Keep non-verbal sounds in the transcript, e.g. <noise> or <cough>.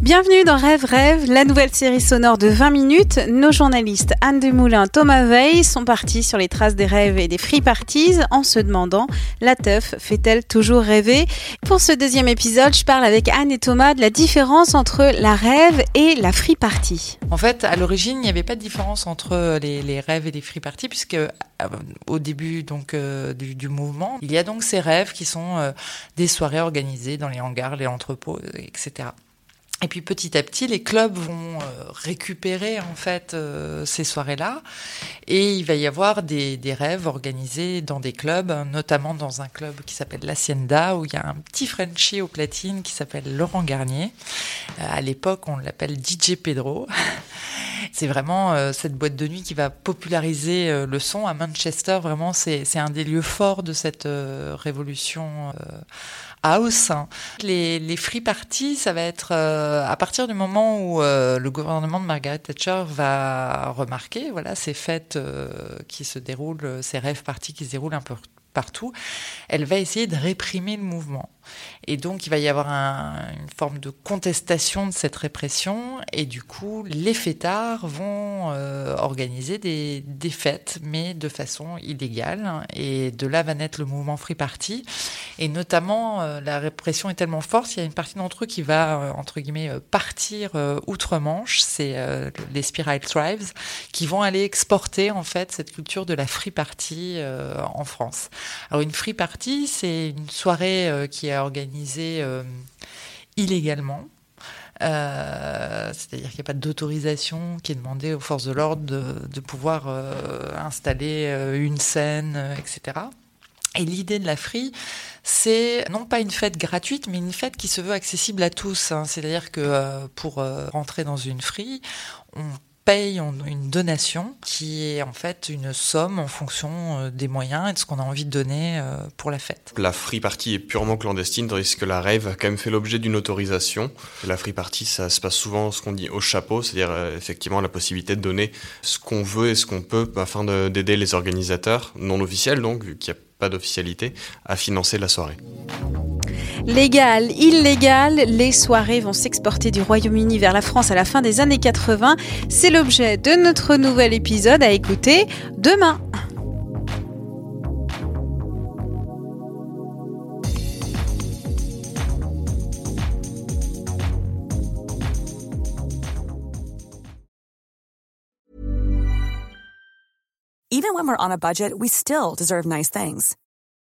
Bienvenue dans Rêve Rêve, la nouvelle série sonore de 20 minutes. Nos journalistes Anne Demoulin, Thomas Veil sont partis sur les traces des rêves et des free parties en se demandant la teuf fait-elle toujours rêver? Pour ce deuxième épisode, je parle avec Anne et Thomas de la différence entre la rêve et la free party. En fait, à l'origine, il n'y avait pas de différence entre les, rêves et les free parties puisque euh, au début euh, du, mouvement, il y a donc ces rêves qui sont euh, des soirées organisées dans les hangars, les entrepôts, etc. Et puis petit à petit, les clubs vont euh, récupérer en fait euh, ces soirées-là, et il va y avoir des, des, rêves organisés dans des clubs, notamment dans un club qui s'appelle l'Hacienda, où il y a un petit Frenchie au platine qui s'appelle Laurent Garnier. Euh, à l'époque, on l'appelle DJ Pedro. <laughs> c'est vraiment cette boîte de nuit qui va populariser le son à Manchester. Vraiment, c'est un des lieux forts de cette révolution house. Les, les free parties, ça va être euh, à partir du moment où euh, le gouvernement de Margaret Thatcher va remarquer voilà, ces fêtes euh, qui se déroulent, ces rêves parties qui se déroulent un peu partout, elle va essayer de réprimer le mouvement. Et donc, il va y avoir une forme de contestation de cette répression. Et du coup, les fêtards vont euh, organiser des, fêtes, mais de façon illégale. Et de là va naître le mouvement Free Party. Et notamment, euh, la répression est tellement forte, il y a une partie d'entre eux qui va, euh, entre guillemets, partir outre-Manche. C'est les Spiral Tribes qui vont aller exporter, en fait, cette culture de la Free Party en France. Alors, une Free Party, c'est une soirée qui est organisé euh, illégalement. Euh, c'est-à-dire qu'il n'y a pas d'autorisation qui est demandée aux forces de l'ordre de, pouvoir euh, installer une scène, etc. Et l'idée de la free, c'est non pas une fête gratuite, mais une fête qui se veut accessible à tous. Hein. C'est-à-dire que pour rentrer dans une free, on paye une donation qui est en fait une somme en fonction euh, des moyens et de ce qu'on a envie de donner euh, pour la fête. La free party est purement clandestine, tandis que la rave a quand même fait l'objet d'une autorisation. La free party, ça se passe souvent ce qu'on dit au chapeau, c'est-à-dire euh, effectivement la possibilité de donner ce qu'on veut et ce qu'on peut afin d'aider les organisateurs non officiels, donc vu qu'il n'y a pas d'officialité, à financer la soirée. Légal, illégal, les soirées vont s'exporter du Royaume-Uni vers la France à la fin des années 80. C'est l'objet de notre nouvel épisode à écouter demain. Even when we're on a budget, we still deserve nice things.